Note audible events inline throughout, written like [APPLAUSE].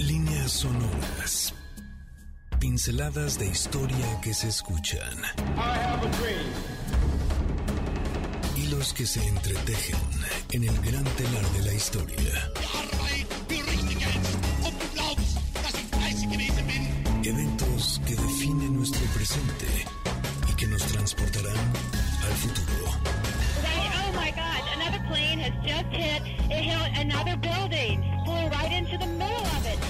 Líneas sonoras. Pinceladas de historia que se escuchan. Hilos que se entretejen en el gran telar de la historia. Eventos que definen nuestro presente y que nos transportarán al futuro. oh my God, another plane has just hit, it hit another building, flew right into the middle of it.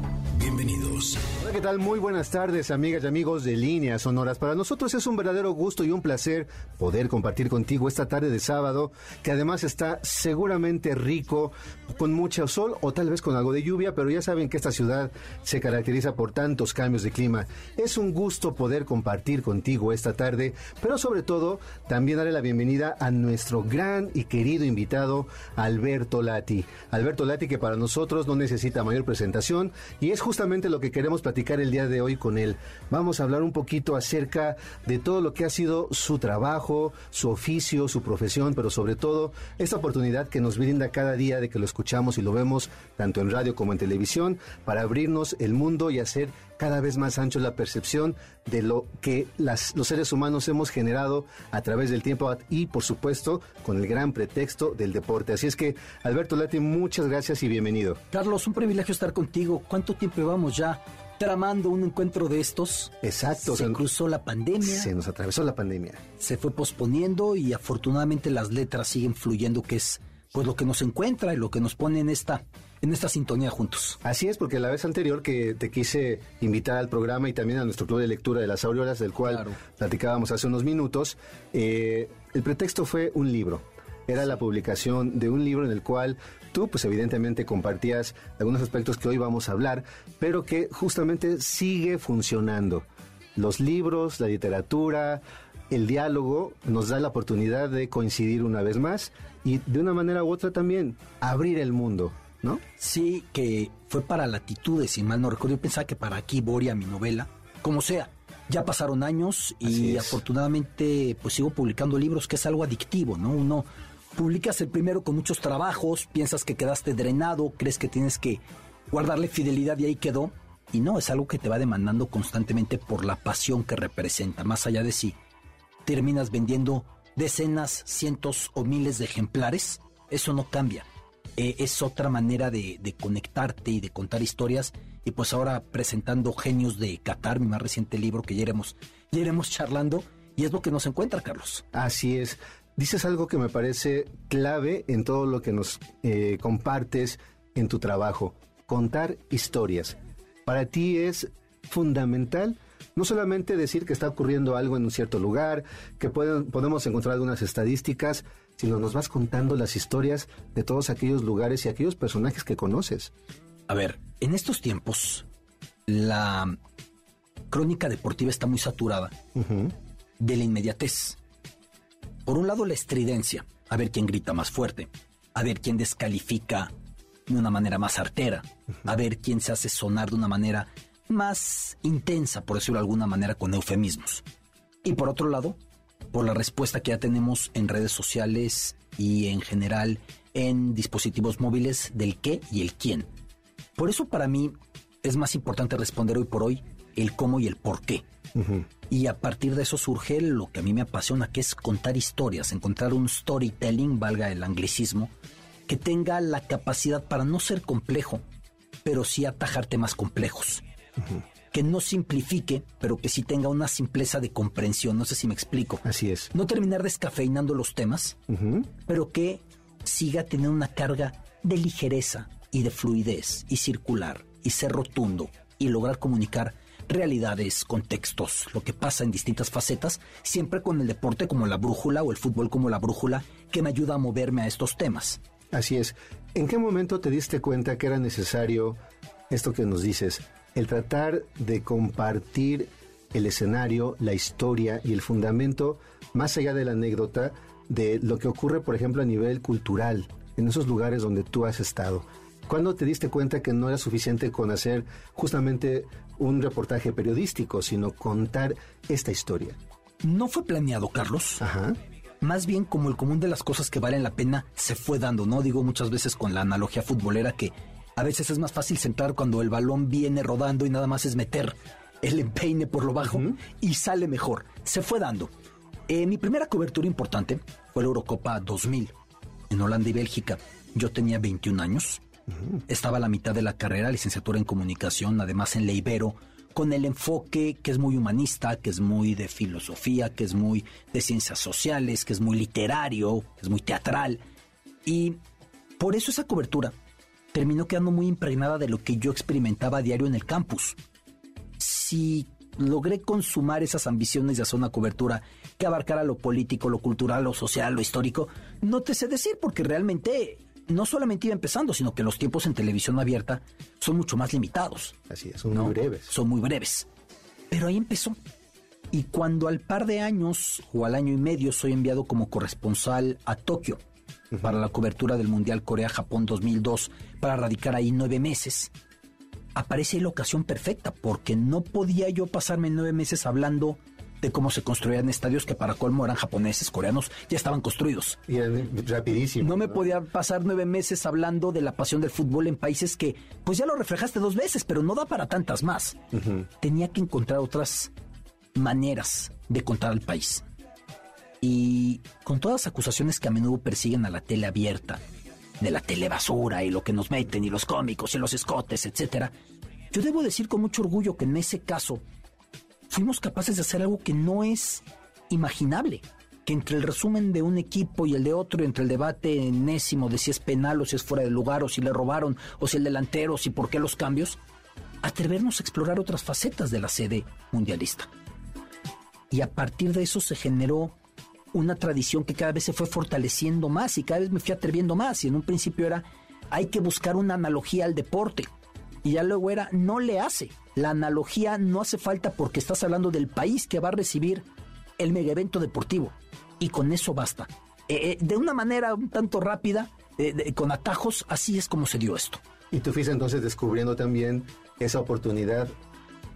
Bienvenidos. Hola, ¿qué tal? Muy buenas tardes, amigas y amigos de Líneas Sonoras. Para nosotros es un verdadero gusto y un placer poder compartir contigo esta tarde de sábado, que además está seguramente rico, con mucho sol o tal vez con algo de lluvia, pero ya saben que esta ciudad se caracteriza por tantos cambios de clima. Es un gusto poder compartir contigo esta tarde, pero sobre todo también darle la bienvenida a nuestro gran y querido invitado, Alberto Lati. Alberto Lati, que para nosotros no necesita mayor presentación y es justamente lo que queremos platicar el día de hoy con él. Vamos a hablar un poquito acerca de todo lo que ha sido su trabajo, su oficio, su profesión, pero sobre todo esta oportunidad que nos brinda cada día de que lo escuchamos y lo vemos tanto en radio como en televisión para abrirnos el mundo y hacer cada vez más ancho la percepción de lo que las, los seres humanos hemos generado a través del tiempo y por supuesto con el gran pretexto del deporte. Así es que Alberto Lati, muchas gracias y bienvenido. Carlos, un privilegio estar contigo. ¿Cuánto tiempo llevamos ya tramando un encuentro de estos? Exacto. Se cruzó la pandemia. Se nos atravesó la pandemia. Se fue posponiendo y afortunadamente las letras siguen fluyendo, que es pues lo que nos encuentra y lo que nos pone en esta en esta sintonía juntos. Así es, porque la vez anterior que te quise invitar al programa y también a nuestro club de lectura de las auroras, del cual Claro. platicábamos hace unos minutos, eh, el pretexto fue un libro. Era la publicación de un libro en el cual tú, pues evidentemente compartías algunos aspectos que hoy vamos a hablar, pero que justamente sigue funcionando. Los libros, la literatura, el diálogo nos da la oportunidad de coincidir una vez más y de una manera u otra también abrir el mundo, ¿no? Sí, que fue para Latitudes, si mal no recuerdo. Yo pensaba que para aquí, Boria, mi novela, como sea. Ya pasaron años y afortunadamente pues sigo publicando libros, que es algo adictivo, ¿no? Uno publicas el primero con muchos trabajos, piensas que quedaste drenado, crees que tienes que guardarle fidelidad y ahí quedó. Y no, es algo que te va demandando constantemente por la pasión que representa, más allá de si terminas vendiendo decenas, cientos o miles de ejemplares, eso no cambia. Eh, es otra manera de, conectarte y de contar historias. Y pues ahora presentando Genios de Qatar, mi más reciente libro que ya iremos, ya iremos charlando. Y es lo que nos encuentra, Carlos. Así es. Dices algo que me parece clave en todo lo que nos eh, compartes en tu trabajo, contar historias. Para ti es fundamental no solamente decir que está ocurriendo algo en un cierto lugar, que pueden- podemos encontrar algunas estadísticas, sino nos vas contando las historias de todos aquellos lugares y aquellos personajes que conoces. A ver, en estos tiempos, la crónica deportiva está muy saturada de la inmediatez. Por un lado, la estridencia, a ver quién grita más fuerte, a ver quién descalifica de una manera más artera, a ver quién se hace sonar de una manera más intensa, por decirlo de alguna manera, con eufemismos. Y por otro lado, por la respuesta que ya tenemos en redes sociales y en general en dispositivos móviles del qué y el quién. Por eso para mí es más importante responder hoy por hoy el cómo y el por qué. Y a partir de eso surge lo que a mí me apasiona, que es contar historias, encontrar un storytelling, valga el anglicismo, que tenga la capacidad para no ser complejo, pero sí atajar temas complejos. Que no simplifique, pero que sí tenga una simpleza de comprensión. No sé si me explico. Así es. No terminar descafeinando los temas, pero que siga teniendo una carga de ligereza y de fluidez y circular y ser rotundo y lograr comunicar realidades, contextos, lo que pasa en distintas facetas, siempre con el deporte como la brújula o el fútbol como la brújula que me ayuda a moverme a estos temas. Así es. ¿En qué momento te diste cuenta que era necesario esto que nos dices? El tratar de compartir el escenario, la historia y el fundamento, más allá de la anécdota, de lo que ocurre, por ejemplo, a nivel cultural, en esos lugares donde tú has estado. ¿Cuándo te diste cuenta que no era suficiente con hacer justamente un reportaje periodístico, sino contar esta historia? No fue planeado, Carlos. Ajá. Más bien como el común de las cosas que valen la pena se fue dando, ¿no? Digo muchas veces con la analogía futbolera que a veces es más fácil centrar cuando el balón viene rodando y nada más es meter el empeine por lo bajo y sale mejor. Se fue dando. Eh, mi primera cobertura importante fue la Eurocopa 2000 en Holanda y Bélgica. Yo tenía 21 años. Estaba a la mitad de la carrera, licenciatura en comunicación, además en la Ibero, con el enfoque que es muy humanista, que es muy de filosofía, que es muy de ciencias sociales, que es muy literario, que es muy teatral. Y por eso esa cobertura terminó quedando muy impregnada de lo que yo experimentaba a diario en el campus. Si logré consumar esas ambiciones de hacer una cobertura que abarcara lo político, lo cultural, lo social, lo histórico, no te sé decir porque realmente no solamente iba empezando, sino que los tiempos en televisión abierta son mucho más limitados. Así es, son muy breves. Son muy breves. Pero ahí empezó. Y cuando al par de años o al año y medio soy enviado como corresponsal a Tokio para la cobertura del Mundial Corea-Japón 2002, para radicar ahí nueve meses, aparece la ocasión perfecta, porque no podía yo pasarme nueve meses hablando de cómo se construían estadios que para colmo eran japoneses, coreanos, ya estaban construidos. Y rapidísimo. No me podía pasar nueve meses hablando de la pasión del fútbol en países que, pues ya lo reflejaste dos veces, pero no da para tantas más. Tenía que encontrar otras maneras de contar al país. Y con todas las acusaciones que a menudo persiguen a la tele abierta, de la telebasura y lo que nos meten y los cómicos y los escotes, etcétera, yo debo decir con mucho orgullo que en ese caso fuimos capaces de hacer algo que no es imaginable. Que entre el resumen de un equipo y el de otro, entre el debate enésimo de si es penal o si es fuera de lugar, o si le robaron, o si el delantero, o si por qué los cambios, atrevernos a explorar otras facetas de la sede mundialista. Y a partir de eso se generó una tradición que cada vez se fue fortaleciendo más y cada vez me fui atreviendo más. Y en un principio era, hay que buscar una analogía al deporte. Y ya luego era, no le hace. La analogía no hace falta porque estás hablando del país que va a recibir el mega evento deportivo. Y con eso basta. Eh, eh, de una manera un tanto rápida, eh, con atajos, así es como se dio esto. Y tú fuiste entonces descubriendo también esa oportunidad,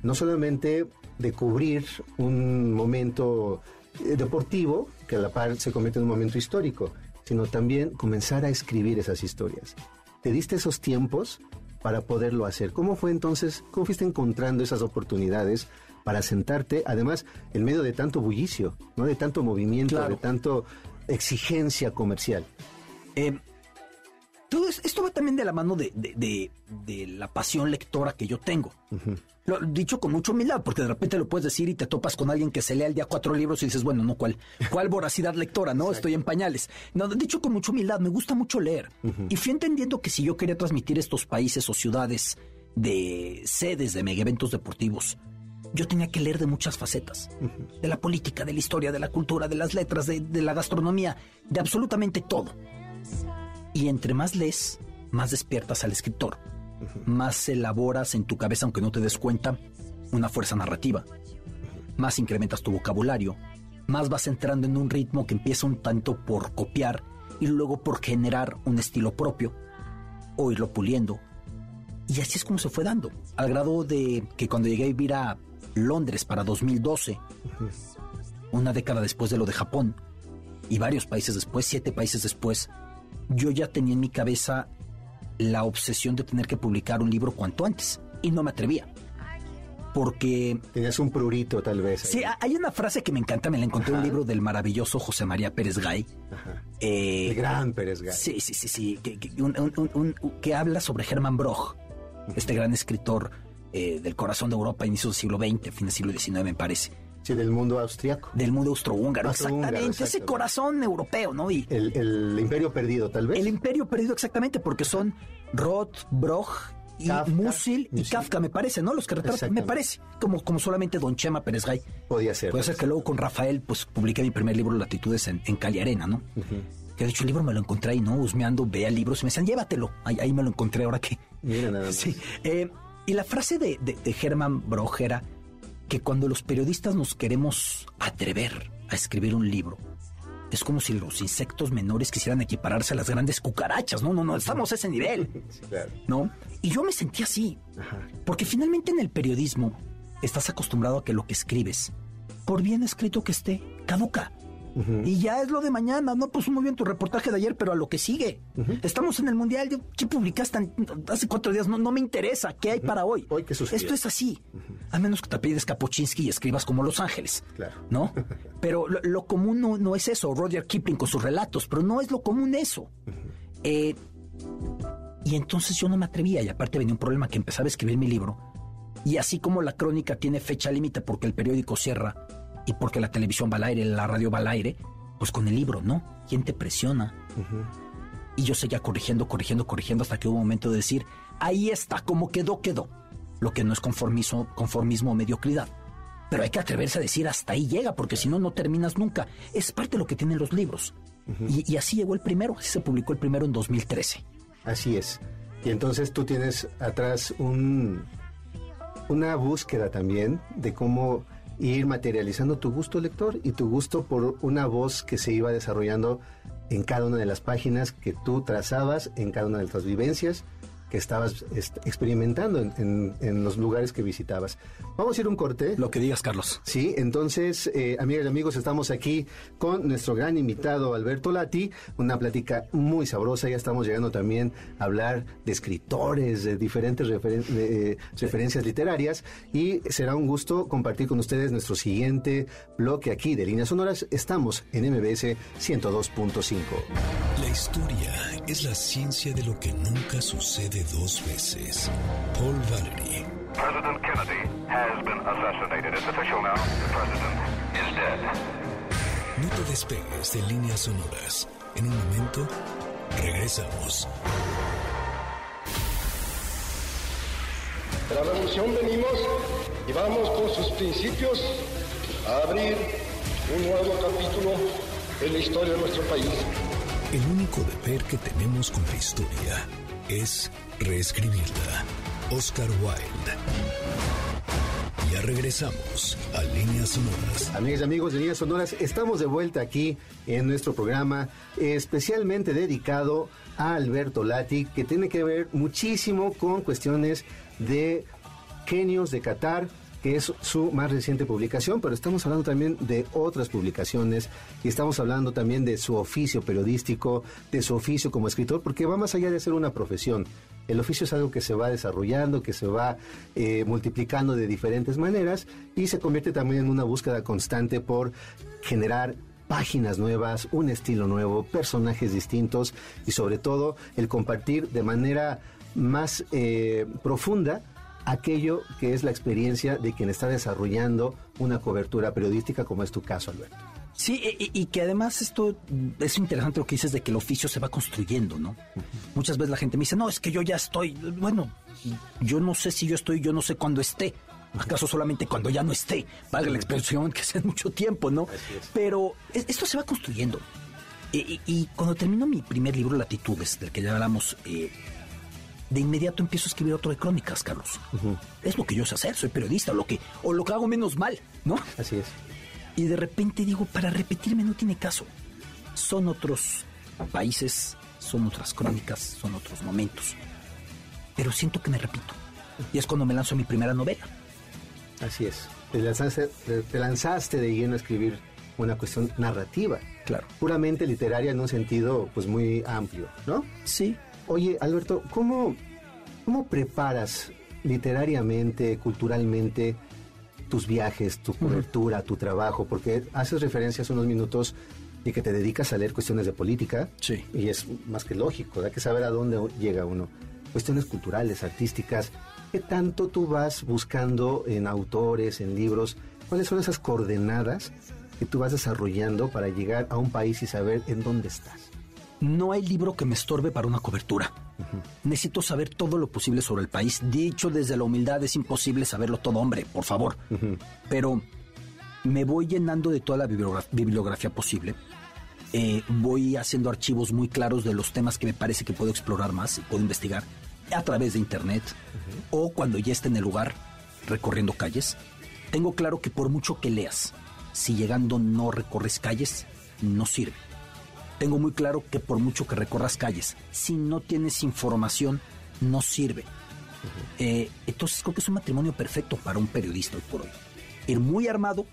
no solamente de cubrir un momento deportivo, que a la par se convierte en un momento histórico, sino también comenzar a escribir esas historias. ¿Te diste esos tiempos para poderlo hacer? ¿Cómo fue entonces, cómo fuiste encontrando esas oportunidades para sentarte, además, en medio de tanto bullicio, ¿no? de tanto movimiento, de tanto exigencia comercial? Eh, todo esto va también de la mano de, de, la pasión lectora que yo tengo. Lo dicho con mucha humildad, porque de repente lo puedes decir y te topas con alguien que se lea al día cuatro libros y dices, bueno, no, ¿cuál, cuál voracidad lectora? No, estoy en pañales. No, dicho con mucha humildad, me gusta mucho leer. Y fui entendiendo que si yo quería transmitir estos países o ciudades de sedes de mega eventos deportivos, yo tenía que leer de muchas facetas. De la política, de la historia, de la cultura, de las letras, de, de la gastronomía, de absolutamente todo. Y entre más lees, más despiertas al escritor, más elaboras en tu cabeza, aunque no te des cuenta, una fuerza narrativa, más incrementas tu vocabulario, más vas entrando en un ritmo que empieza un tanto por copiar y luego por generar un estilo propio, o irlo puliendo. Y así es como se fue dando, al grado de que cuando llegué a vivir a Londres para 2012, una década después de lo de Japón, y varios países después, siete países después, yo ya tenía en mi cabeza la obsesión de tener que publicar un libro cuanto antes y no me atrevía. Porque... Tenías un prurito tal vez. Sí, hay una frase que me encanta, me la encontré en un libro del maravilloso José María Pérez Gay. Ajá. Eh, El gran Pérez Gay. Sí, sí, sí, sí, que, habla sobre Hermann Broch, este gran escritor eh, del corazón de Europa, inicio del siglo XX, fin del siglo XIX me parece Sí, del mundo austriaco. Del mundo austrohúngaro, exactamente. Ese corazón europeo, ¿no? Y el, imperio perdido, tal vez. El imperio perdido, exactamente, porque son Roth, Broch y Musil y Kafka, me parece, ¿no? Los que retratan, me parece. Como, como solamente Don Chema Pérez Gay. Podía ser. Puede ser que luego con Rafael, pues publiqué mi primer libro, Latitudes, en, en Cali Arena, ¿no? Que de hecho el libro me lo encontré ahí, ¿no? Husmeando, vea libros y me decían, llévatelo. Ahí, ahí me lo encontré ahora que. Mira nada [LAUGHS] más. Sí. Eh, y la frase de, de, de era que cuando los periodistas nos queremos atrever a escribir un libro, es como si los insectos menores quisieran equipararse a las grandes cucarachas. No, no, no, estamos a ese nivel. [LAUGHS] ¿No? Y yo me sentí así. Porque finalmente en el periodismo estás acostumbrado a que lo que escribes por bien escrito que esté, caduca. Y ya es lo de mañana, no pues muy bien tu reportaje de ayer, pero a lo que sigue. Estamos en el Mundial, ¿qué publicaste hace cuatro días? No, no me interesa, ¿qué hay para hoy? Hoy, ¿qué sucedió? Esto es así, a menos que te pides Kapuczynski y escribas como Los Ángeles, Claro. ¿no? [LAUGHS] Pero lo, lo común no, no es eso, Roger Kipling con sus relatos, pero no es lo común eso. Eh, y entonces yo no me atrevía, y aparte venía un problema que empezaba a escribir mi libro, y así como la crónica tiene fecha límite porque el periódico cierra y porque la televisión va al aire, la radio va al aire, pues con el libro, ¿no? ¿Quién te presiona? Y yo seguía corrigiendo, corrigiendo, corrigiendo hasta que hubo un momento de decir, ahí está, como quedó, quedó. Lo que no es conformismo, conformismo o mediocridad. Pero hay que atreverse a decir hasta ahí llega, porque si no, no terminas nunca. Es parte de lo que tienen los libros. y, y así llegó el primero, así se publicó el primero en 2013. Así es. Y entonces tú tienes atrás un, una búsqueda también de cómo ir materializando tu gusto lector y tu gusto por una voz que se iba desarrollando en cada una de las páginas que tú trazabas, en cada una de las vivencias que estabas est- experimentando en, en- en los lugares que visitabas. Vamos a ir a un corte. Lo que digas, Carlos. Sí, entonces, eh, amigas y amigos, estamos aquí con nuestro gran invitado Alberto Lati, una plática muy sabrosa, ya estamos llegando también a hablar de escritores, de diferentes referen- de, eh, referencias literarias y será un gusto compartir con ustedes nuestro siguiente bloque aquí de Líneas Sonoras. Estamos en MBS 102.5. La historia es la ciencia de lo que nunca sucede dos veces. Paul Valery. President Kennedy has been assassinated. It's official now. The president is dead. No te despegues de líneas sonoras. En un momento, regresamos. De la revolución venimos y vamos con sus principios a abrir un nuevo capítulo en la historia de nuestro país. El único deber que tenemos con la historia es reescribirla. Oscar Wilde. Ya regresamos a Líneas Sonoras. Amigas y amigos de Líneas Sonoras, estamos de vuelta aquí en nuestro programa especialmente dedicado a Alberto Lati, que tiene que ver muchísimo con cuestiones de genios de Qatar, es su más reciente publicación, pero estamos hablando también de otras publicaciones y estamos hablando también de su oficio periodístico, de su oficio como escritor, porque va más allá de ser una profesión. El oficio es algo que se va desarrollando, que se va eh, multiplicando de diferentes maneras y se convierte también en una búsqueda constante por generar páginas nuevas, un estilo nuevo, personajes distintos y sobre todo el compartir de manera más eh, profunda aquello que es la experiencia de quien está desarrollando una cobertura periodística como es tu caso, Alberto. Sí, y, y que además esto es interesante lo que dices de que el oficio se va construyendo, ¿no? Muchas veces la gente me dice, no, es que yo ya estoy, bueno, yo no sé si yo estoy, yo no sé cuándo esté. ¿Acaso solamente cuando ya no esté? Valga la expresión que sea mucho tiempo, ¿no? Pero es- esto se va construyendo. Y, y- y cuando termino mi primer libro, Latitudes, del que ya hablamos, eh, de inmediato empiezo a escribir otro de crónicas, Carlos. Es lo que yo sé hacer, soy periodista, o lo que, o lo que hago menos mal, ¿no? Así es. Y de repente digo, para repetirme no tiene caso. Son otros países, son otras crónicas, son otros momentos. Pero siento que me repito. Y es cuando me lanzo a mi primera novela. Así es. Te lanzaste, te- te lanzaste de lleno a escribir una cuestión narrativa. Claro. Puramente literaria en un sentido pues muy amplio, ¿no? Sí. Oye, Alberto, ¿cómo, cómo preparas literariamente, culturalmente, tus viajes, tu cobertura, tu trabajo? Porque haces referencia hace unos minutos de que te dedicas a leer cuestiones de política. Sí. Y es más que lógico, hay que saber a dónde llega uno. Cuestiones culturales, artísticas. ¿Qué tanto tú vas buscando en autores, en libros? ¿Cuáles son esas coordenadas que tú vas desarrollando para llegar a un país y saber en dónde estás? No hay libro que me estorbe para una cobertura. Necesito saber todo lo posible sobre el país. Dicho desde la humildad, es imposible saberlo todo, hombre, por favor. Pero me voy llenando de toda la bibliogra- bibliografía posible. Eh, voy haciendo archivos muy claros de los temas que me parece que puedo explorar más y puedo investigar a través de internet o cuando ya esté en el lugar recorriendo calles. Tengo claro que por mucho que leas, si llegando no recorres calles, no sirve. Tengo muy claro que por mucho que recorras calles, si no tienes información, no sirve. Eh, entonces creo que es un matrimonio perfecto para un periodista hoy por hoy. Ir muy armado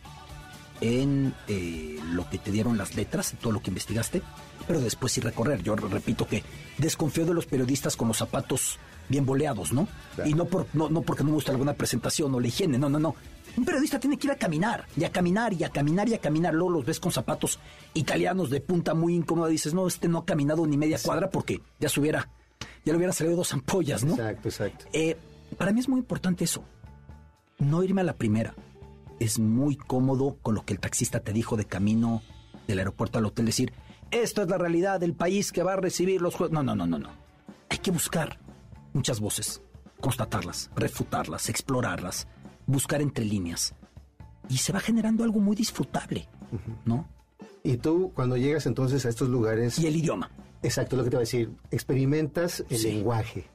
en eh, lo que te dieron las letras, en todo lo que investigaste, pero después sí recorrer. Yo repito que desconfío de los periodistas con los zapatos bien boleados, ¿no? Y no, por, no, no porque no me gusta alguna presentación o la higiene, no, no, no. Un periodista tiene que ir a caminar, y a caminar, y a caminar, y a caminar. Luego los ves con zapatos italianos de punta muy incómoda. Dices, no, este no ha caminado ni media cuadra porque ya se hubiera, ya le hubieran salido dos ampollas, ¿no? Exacto, exacto. Eh, para mí es muy importante eso. No irme a la primera. Es muy cómodo con lo que el taxista te dijo de camino del aeropuerto al hotel. Decir, esto es la realidad del país que va a recibir los juegos. No, no, no, no, no. Hay que buscar muchas voces, constatarlas, refutarlas, explorarlas, buscar entre líneas. Y se va generando algo muy disfrutable, ¿no? Y tú, cuando llegas entonces a estos lugares... Y el idioma. Exacto, lo que te voy a decir. Experimentas el Sí. lenguaje,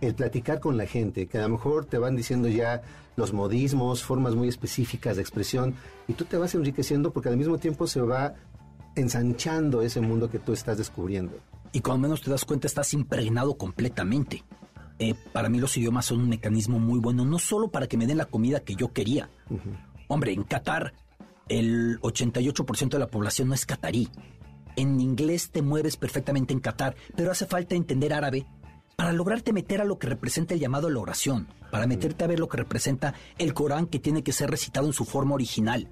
el platicar con la gente, que a lo mejor te van diciendo ya los modismos, formas muy específicas de expresión, y tú te vas enriqueciendo porque al mismo tiempo se va ensanchando ese mundo que tú estás descubriendo. y cuando menos te das cuenta estás impregnado completamente. Eh, para mí los idiomas son un mecanismo muy bueno, no solo para que me den la comida que yo quería. Hombre, en Qatar el 88% de la población no es catarí. En inglés te mueves perfectamente en Qatar, pero hace falta entender árabe para lograrte meter a lo que representa el llamado a la oración, para meterte a ver lo que representa el Corán que tiene que ser recitado en su forma original,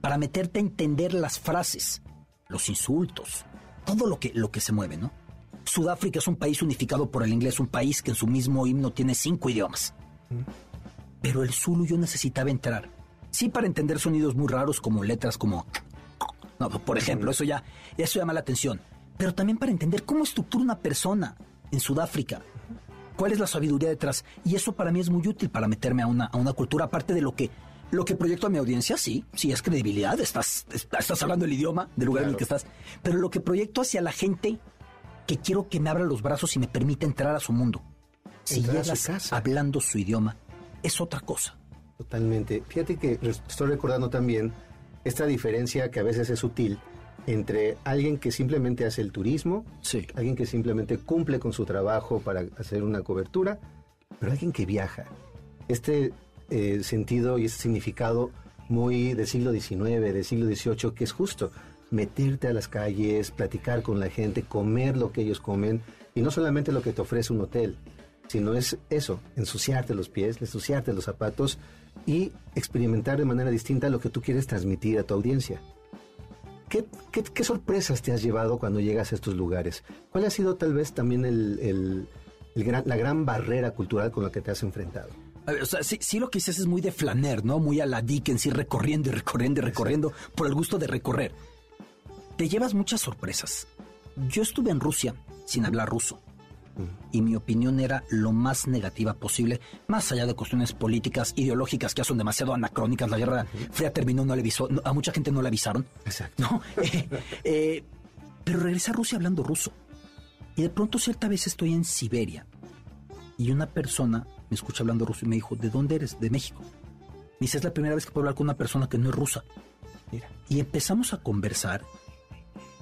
para meterte a entender las frases, los insultos, todo lo que, lo que se mueve, ¿no? Sudáfrica es un país unificado por el inglés, un país que en su mismo himno tiene cinco idiomas. Pero el Zulu yo necesitaba entrar. Sí, para entender sonidos muy raros como letras como... No, por ejemplo, eso ya, eso llama la atención. Pero también para entender cómo estructura una persona en Sudáfrica. ¿Cuál es la sabiduría detrás? Y eso para mí es muy útil para meterme a una, a una cultura, aparte de lo que, lo que proyecto a mi audiencia, sí, sí es credibilidad, estás, estás hablando el idioma del lugar en el que estás, pero lo que proyecto hacia la gente que quiero que me abra los brazos y me permita entrar a su mundo. Si Entrar a su llegas casa. hablando su idioma, es otra cosa. Totalmente. Fíjate que estoy recordando también esta diferencia que a veces es sutil entre alguien que simplemente hace el turismo, Sí. alguien que simplemente cumple con su trabajo para hacer una cobertura, pero alguien que viaja. Este eh, sentido y este significado muy del siglo XIX, del siglo XVIII, que es justo meterte a las calles, platicar con la gente, comer lo que ellos comen, y no solamente lo que te ofrece un hotel, sino es eso, ensuciarte los pies, ensuciarte los zapatos y experimentar de manera distinta lo que tú quieres transmitir a tu audiencia. ¿Qué, qué, qué sorpresas te has llevado cuando llegas a estos lugares? ¿Cuál ha sido tal vez también el, el- el gran- la gran barrera cultural con la que te has enfrentado? A ver, o sea, sí, sí lo que dices es muy de flaner, ¿no? Muy a la Dickens, ir recorriendo y recorriendo y recorriendo por el gusto de recorrer. Te llevas muchas sorpresas. Yo estuve en Rusia sin hablar ruso. Y mi opinión era lo más negativa posible, más allá de cuestiones políticas, ideológicas que ya son demasiado anacrónicas. La guerra fría terminó, no le avisó, no- a mucha gente no le avisaron. Exacto. ¿no? [LAUGHS] Eh, eh, pero regresé a Rusia hablando ruso. Y de pronto cierta vez estoy en Siberia y una persona me escucha hablando ruso y me dijo, ¿de dónde eres? De México. Me dice, es la primera vez que puedo hablar con una persona que no es rusa. Mira. Y empezamos a conversar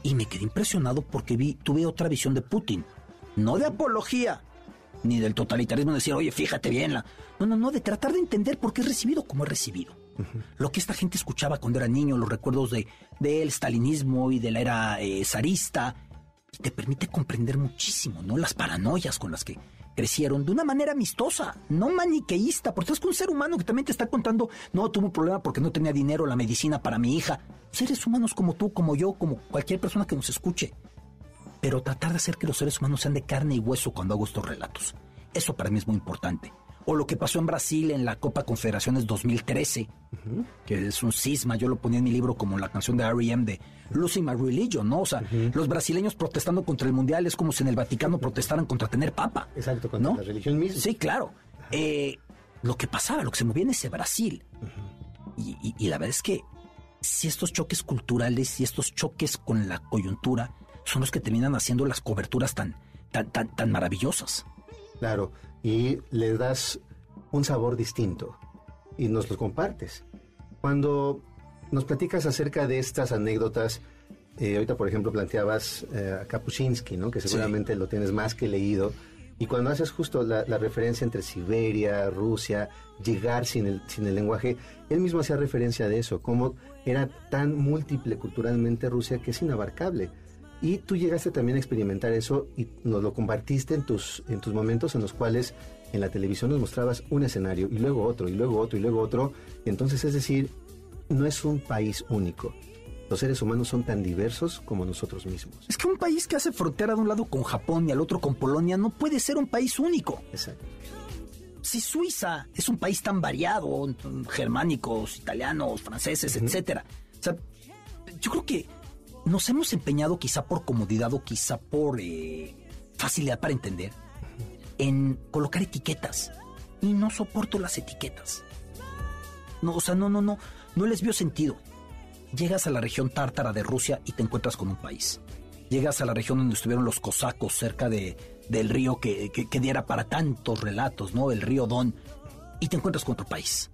y me quedé impresionado porque vi, tuve otra visión de Putin. No de apología, ni del totalitarismo de decir, oye, fíjate bien. La... No, no, no, de tratar de entender por qué es recibido como es recibido. Lo que esta gente escuchaba cuando era niño, los recuerdos de del stalinismo y de la era eh, zarista, y te permite comprender muchísimo, ¿no? Las paranoias con las que crecieron de una manera amistosa, no maniqueísta, porque estás con un ser humano que también te está contando, no, tuve un problema porque no tenía dinero, la medicina para mi hija. Seres humanos como tú, como yo, como cualquier persona que nos escuche. Pero tratar de hacer que los seres humanos sean de carne y hueso cuando hago estos relatos. Eso para mí es muy importante. O lo que pasó en Brasil en la Copa Confederaciones 2013, que es un cisma, yo lo ponía en mi libro como la canción de R.E.M. de Losing My Religion, ¿no? O sea, los brasileños protestando contra el Mundial es como si en el Vaticano protestaran contra tener papa. Exacto, contra ¿no? la religión misma. Sí, claro. Eh, lo que pasaba, lo que se movía en ese Brasil. y, y- y la verdad es que si estos choques culturales y estos choques con la coyuntura son los que terminan haciendo las coberturas tan, tan, tan, tan maravillosas. Claro, y le das un sabor distinto y nos lo compartes. Cuando nos platicas acerca de estas anécdotas, eh, ahorita por ejemplo planteabas eh, a Kapuscinski, ¿no? que seguramente lo tienes más que leído, Y cuando haces justo la, la referencia entre Siberia, Rusia, llegar sin el, sin el lenguaje, él mismo hacía referencia de eso, cómo era tan múltiple culturalmente Rusia que es inabarcable. Y tú llegaste también a experimentar eso y nos lo compartiste en tus, en tus momentos en los cuales en la televisión nos mostrabas un escenario y luego otro y luego otro y luego otro. Entonces, es decir, no es un país único. Los seres humanos son tan diversos como nosotros mismos. Es que un país que hace frontera de un lado con Japón y al otro con Polonia no puede ser un país único. Exacto. Si Suiza es un país tan variado, germánicos, italianos, franceses, etcétera. O sea, yo creo que nos hemos empeñado quizá por comodidad o quizá por eh, facilidad para entender en colocar etiquetas. Y no soporto las etiquetas. No, o sea, no, no, no, no les vio sentido. Llegas a la región tártara de Rusia y te encuentras con un país. Llegas a la región donde estuvieron los cosacos cerca de, del río que, que, diera para tantos relatos, ¿no? El río Don. Y te encuentras con otro país.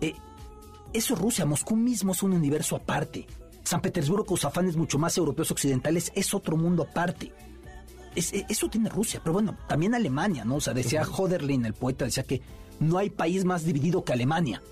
Eh, eso es Rusia, Moscú mismo es un universo aparte. San Petersburgo con sus afanes mucho más europeos occidentales es otro mundo aparte. E, eso tiene Rusia, pero bueno, también Alemania, ¿no? O sea, decía Hoderlin, el poeta, decía que no hay país más dividido que Alemania.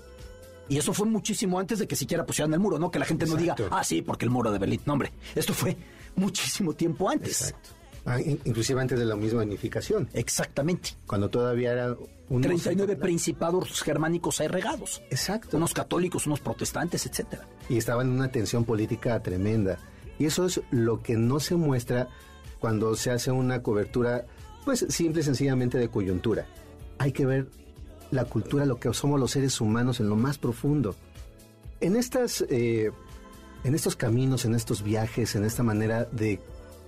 Y eso fue muchísimo antes de que siquiera pusieran el muro, ¿no? Que la gente no diga, ah, sí, porque el muro de Berlín. No, hombre, esto fue muchísimo tiempo antes. Exacto. Ah, inclusive antes de la misma unificación. Exactamente. Cuando todavía era un 39 principados germánicos ahí regados. Exacto. Unos católicos, unos protestantes, etcétera. Y estaban en una tensión política tremenda. Y eso es lo que no se muestra cuando se hace una cobertura, pues simple y sencillamente de coyuntura. Hay que ver la cultura, lo que somos los seres humanos en lo más profundo. En estas, eh, en estos caminos, en estos viajes, en esta manera de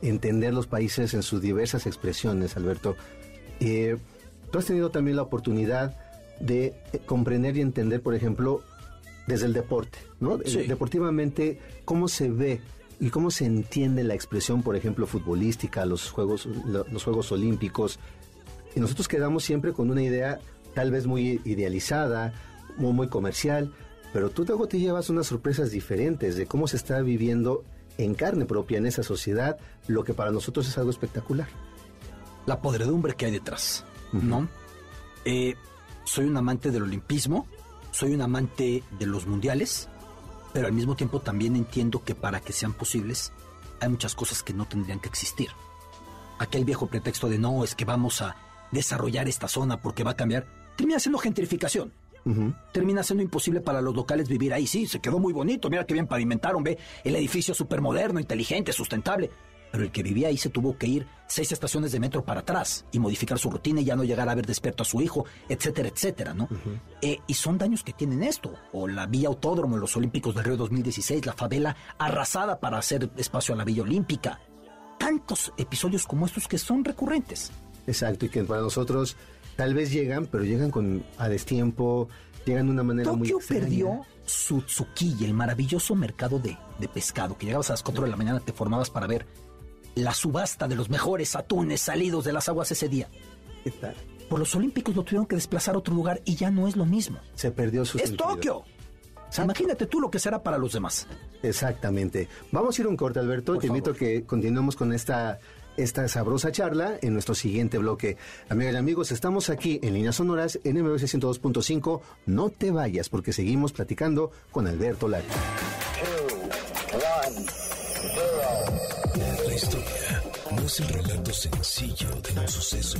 entender los países en sus diversas expresiones, Alberto, eh, tú has tenido también la oportunidad de eh, comprender y entender, por ejemplo, desde el deporte, ¿no? Deportivamente, cómo se ve y cómo se entiende la expresión, por ejemplo, futbolística, los Juegos, los Juegos Olímpicos. Y nosotros quedamos siempre con una idea tal vez muy idealizada, muy, muy comercial, pero tú luego te llevas unas sorpresas diferentes de cómo se está viviendo en carne propia en esa sociedad lo que para nosotros es algo espectacular. La podredumbre que hay detrás, ¿no? Eh, soy un amante del olimpismo, soy un amante de los mundiales, pero al mismo tiempo también entiendo que para que sean posibles hay muchas cosas que no tendrían que existir. Aquel viejo pretexto de no, es que vamos a desarrollar esta zona porque va a cambiar termina siendo gentrificación. Termina siendo imposible para los locales vivir ahí. Sí, se quedó muy bonito, mira qué bien pavimentaron, ve el edificio súper moderno, inteligente, sustentable. Pero el que vivía ahí se tuvo que ir seis estaciones de metro para atrás y modificar su rutina y ya no llegar a ver despierto a su hijo, etcétera, etcétera, ¿no? Eh, y son daños que tienen esto. O la Vía Autódromo, los Olímpicos del Río 2016, la favela arrasada para hacer espacio a la Villa Olímpica. Tantos episodios como estos que son recurrentes. Exacto, y que para nosotros tal vez llegan, pero llegan con a destiempo, llegan de una manera muy Tokio perdió su Tsukiya, el maravilloso mercado de, pescado, que llegabas a las 4 de la mañana, te formabas para ver la subasta de los mejores atunes salidos de las aguas ese día. Por los Olímpicos lo tuvieron que desplazar a otro lugar y ya no es lo mismo. Se perdió su Es Tokio. Imagínate tú lo que será para los demás. Exactamente. Vamos a ir un corte, Alberto. Te invito a que continuemos con esta esta sabrosa charla en nuestro siguiente bloque. Amigas y amigos, estamos aquí en Líneas Sonoras en MBC 102.5. No te vayas porque seguimos platicando con Alberto Lari. La historia no es el relato sencillo de un suceso.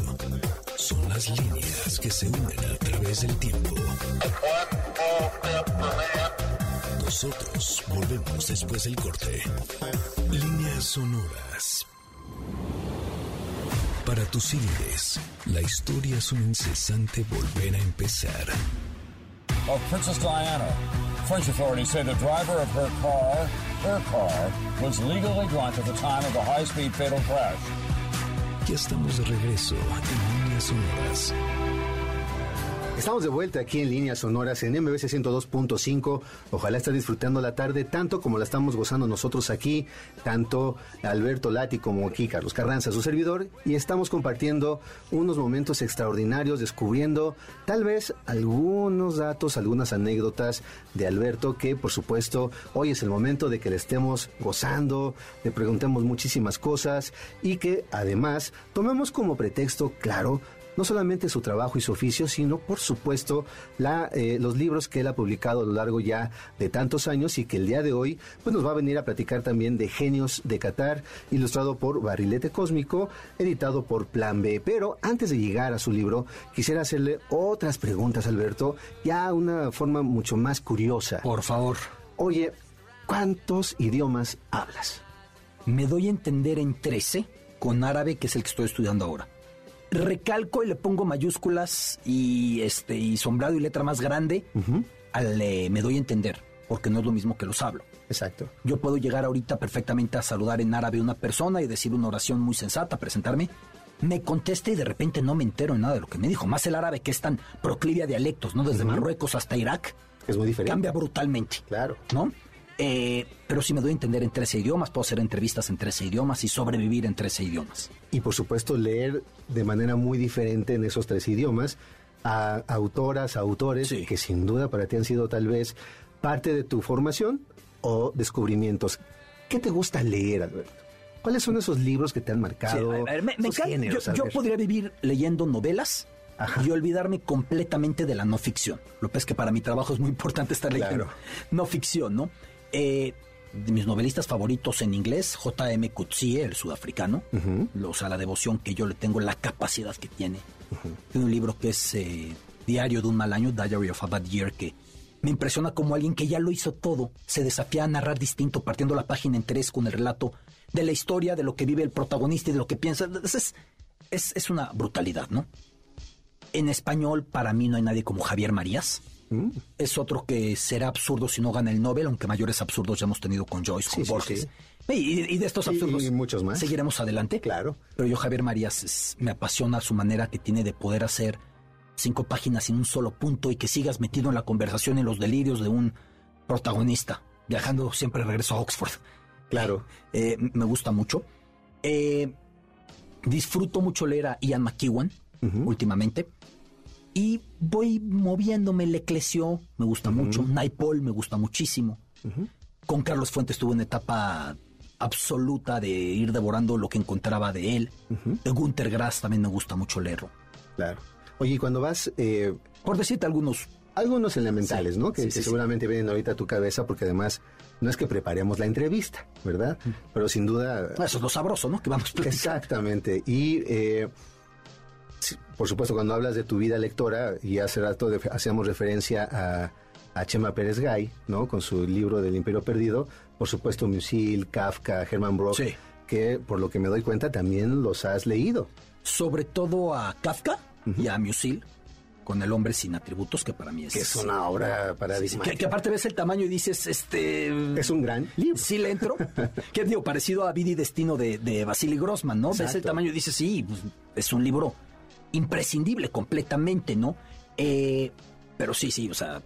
Son las líneas que se unen a través del tiempo. Nosotros volvemos después del corte. Líneas sonoras. Para tus líderes, la historia es un incesante volver a empezar. Of Princess Diana. French authorities say the driver of her car, her car, was legally drunk at the time of the high-speed fatal crash. Ya estamos de regreso en Líneas Sonoras. Estamos de vuelta aquí en Líneas Sonoras en MBC 102.5. Ojalá estés disfrutando la tarde tanto como la estamos gozando nosotros aquí, tanto Alberto Lati como aquí Carlos Carranza, su servidor, y estamos compartiendo unos momentos extraordinarios, descubriendo tal vez algunos datos, algunas anécdotas de Alberto que por supuesto hoy es el momento de que le estemos gozando, le preguntemos muchísimas cosas y que además tomemos como pretexto, claro, no solamente su trabajo y su oficio, sino por supuesto la, eh, los libros que él ha publicado a lo largo ya de tantos años y que el día de hoy pues nos va a venir a platicar también de Genios de Qatar, ilustrado por Barrilete Cósmico, editado por Plan B. Pero antes de llegar a su libro, quisiera hacerle otras preguntas, Alberto, ya una forma mucho más curiosa. Por favor. Oye, ¿cuántos idiomas hablas? Me doy a entender en 13 con árabe, que es el que estoy estudiando ahora. Recalco y le pongo mayúsculas y este y sombrado y letra más grande al eh, me doy a entender, porque no es lo mismo que los hablo. Exacto. Yo puedo llegar ahorita perfectamente a saludar en árabe a una persona y decir una oración muy sensata, presentarme. Me conteste y de repente no me entero en nada de lo que me dijo. Más el árabe que es tan proclive a dialectos, ¿no? Desde Marruecos hasta Irak. Es muy diferente. Cambia brutalmente. Claro. ¿No? Eh, pero si me doy a entender en 13 idiomas, puedo hacer entrevistas en 13 idiomas y sobrevivir en 13 idiomas. Y por supuesto leer de manera muy diferente en esos tres idiomas a autoras, a autores Sí. que sin duda para ti han sido tal vez parte de tu formación o descubrimientos. ¿Qué te gusta leer, Alberto? ¿Cuáles son esos libros que te han Sí, marcado? a ver, me- me géneros, yo, podría vivir leyendo novelas Ajá. y olvidarme completamente de la no ficción. Lo que es que para mi trabajo es muy importante estar leyendo Claro. no ficción, ¿no? Eh, de mis novelistas favoritos en inglés, J.M. Coetzee, el sudafricano, o sea, la devoción que yo le tengo, la capacidad que tiene. Tiene un libro que es eh, Diario de un mal año, Diary of a Bad Year, que me impresiona como alguien que ya lo hizo todo, se desafía a narrar distinto, partiendo la página en tres con el relato de la historia, de lo que vive el protagonista y de lo que piensa. Es, es, es una brutalidad, ¿no? En español, para mí no hay nadie como Javier Marías. Mm. Es otro que será absurdo si no gana el Nobel, aunque mayores absurdos ya hemos tenido con Joyce, Sí, con sí, Borges. sí. Y, y de estos absurdos y muchos más. seguiremos adelante. Claro. Pero yo, Javier Marías, es- me apasiona su manera que tiene de poder hacer cinco páginas sin un solo punto y que sigas metido en la conversación y los delirios de un protagonista, viajando siempre de regreso a Oxford. Claro. [LAUGHS] Eh, me gusta mucho. Eh, disfruto mucho leer a Ian McEwan últimamente. Y voy moviéndome, Le Clesió, me gusta mucho. Naipaul me gusta muchísimo. Con Carlos Fuentes tuve una etapa absoluta de ir devorando lo que encontraba de él. De Gunter Grass también me gusta mucho leerlo. Claro. Oye, y cuando vas, eh, Por decirte algunos, algunos elementales, Sí, ¿no? Que, sí, sí, seguramente vienen ahorita a tu cabeza, porque además no es que preparemos la entrevista, ¿verdad? Pero sin duda. eso es lo sabroso, ¿no? Que vamos platicando. Exactamente. Y eh, por supuesto, cuando hablas de tu vida lectora, y hace rato hacíamos referencia a, a Chema Pérez Gay, ¿no? Con su libro del Imperio Perdido, por supuesto, Musil, Kafka, Herman Brock, Sí. que por lo que me doy cuenta también los has leído. Sobre todo a Kafka y a Musil, con El hombre sin atributos, que para mí es... Que es una obra paradigmática. que, que aparte ves el tamaño y dices, este... Es un gran libro. Sí le entro. [LAUGHS] que digo, parecido a Vida y Destino de, de Vasily Grossman, ¿no? Ves el tamaño y dices, sí, pues, es un libro imprescindible completamente, ¿no? Eh, pero sí, sí, o sea,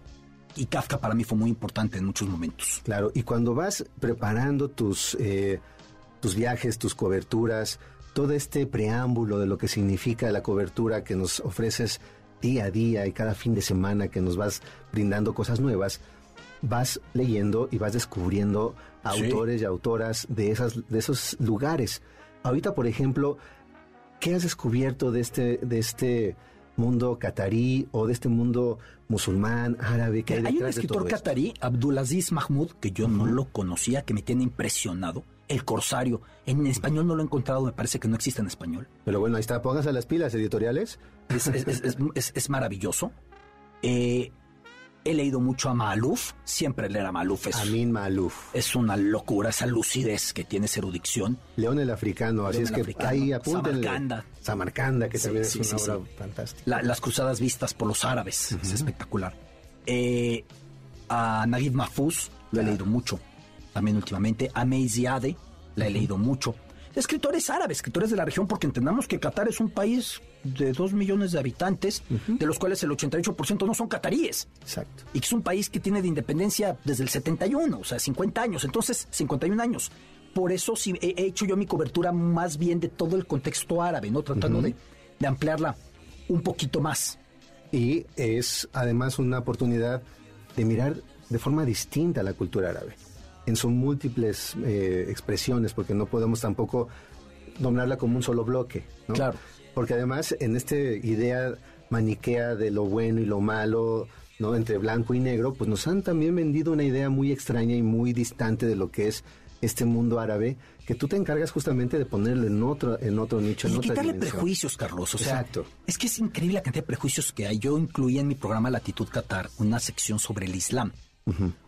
y Kafka para mí fue muy importante en muchos momentos. Claro, y cuando vas preparando tus, eh, tus viajes, tus coberturas, todo este preámbulo de lo que significa la cobertura que nos ofreces día a día y cada fin de semana que nos vas brindando cosas nuevas, vas leyendo y vas descubriendo Sí. autores y autoras de, esas, de esos lugares. Ahorita, por ejemplo, ¿qué has descubierto de este, de este mundo catarí o de este mundo musulmán, árabe? que hay, Hay un de escritor todo catarí, Abdulaziz Mahmoud, que yo no lo conocía, que me tiene impresionado. El Corsario. En español no lo he encontrado, me parece que no existe en español. Pero bueno, ahí está, pónganse las pilas editoriales. Es, es- es- es- es- es maravilloso. Eh, he leído mucho a Maluf, siempre leer a Maluf es, Amin Malouf, es una locura, esa lucidez que tiene erudición. León el Africano, así León es que Africano, ahí apúntenle. Samarcanda. Samarcanda, que Sí, también sí, es una sí. obra fantástica. La- las cruzadas vistas por los árabes, es espectacular. Eh, a Naguib Mahfouz lo he leído mucho, también últimamente. A Meiziade la he leído mucho. Escritores árabes, escritores de la región, porque entendamos que Qatar es un país de dos millones de habitantes, de los cuales el 88% no son cataríes. Exacto. Y que es un país que tiene de independencia desde el 71, o sea, 50 años. Entonces, 51 años. Por eso sí he he hecho yo mi cobertura más bien de todo el contexto árabe, ¿no? Tratando de, de ampliarla un poquito más. Y es además una oportunidad de mirar de forma distinta la cultura árabe, en sus múltiples eh, expresiones, porque no podemos tampoco nombrarla como un solo bloque. ¿no? Claro. Porque además en esta idea maniquea de lo bueno y lo malo, ¿no? entre blanco y negro, pues nos han también vendido una idea muy extraña y muy distante de lo que es este mundo árabe, que tú te encargas justamente de ponerlo en otro, en otro nicho, Y en otra quitarle prejuicios, Carlos. O sea, Exacto. es que es increíble la cantidad de prejuicios que hay. Yo incluía en mi programa Latitud Qatar una sección sobre el Islam.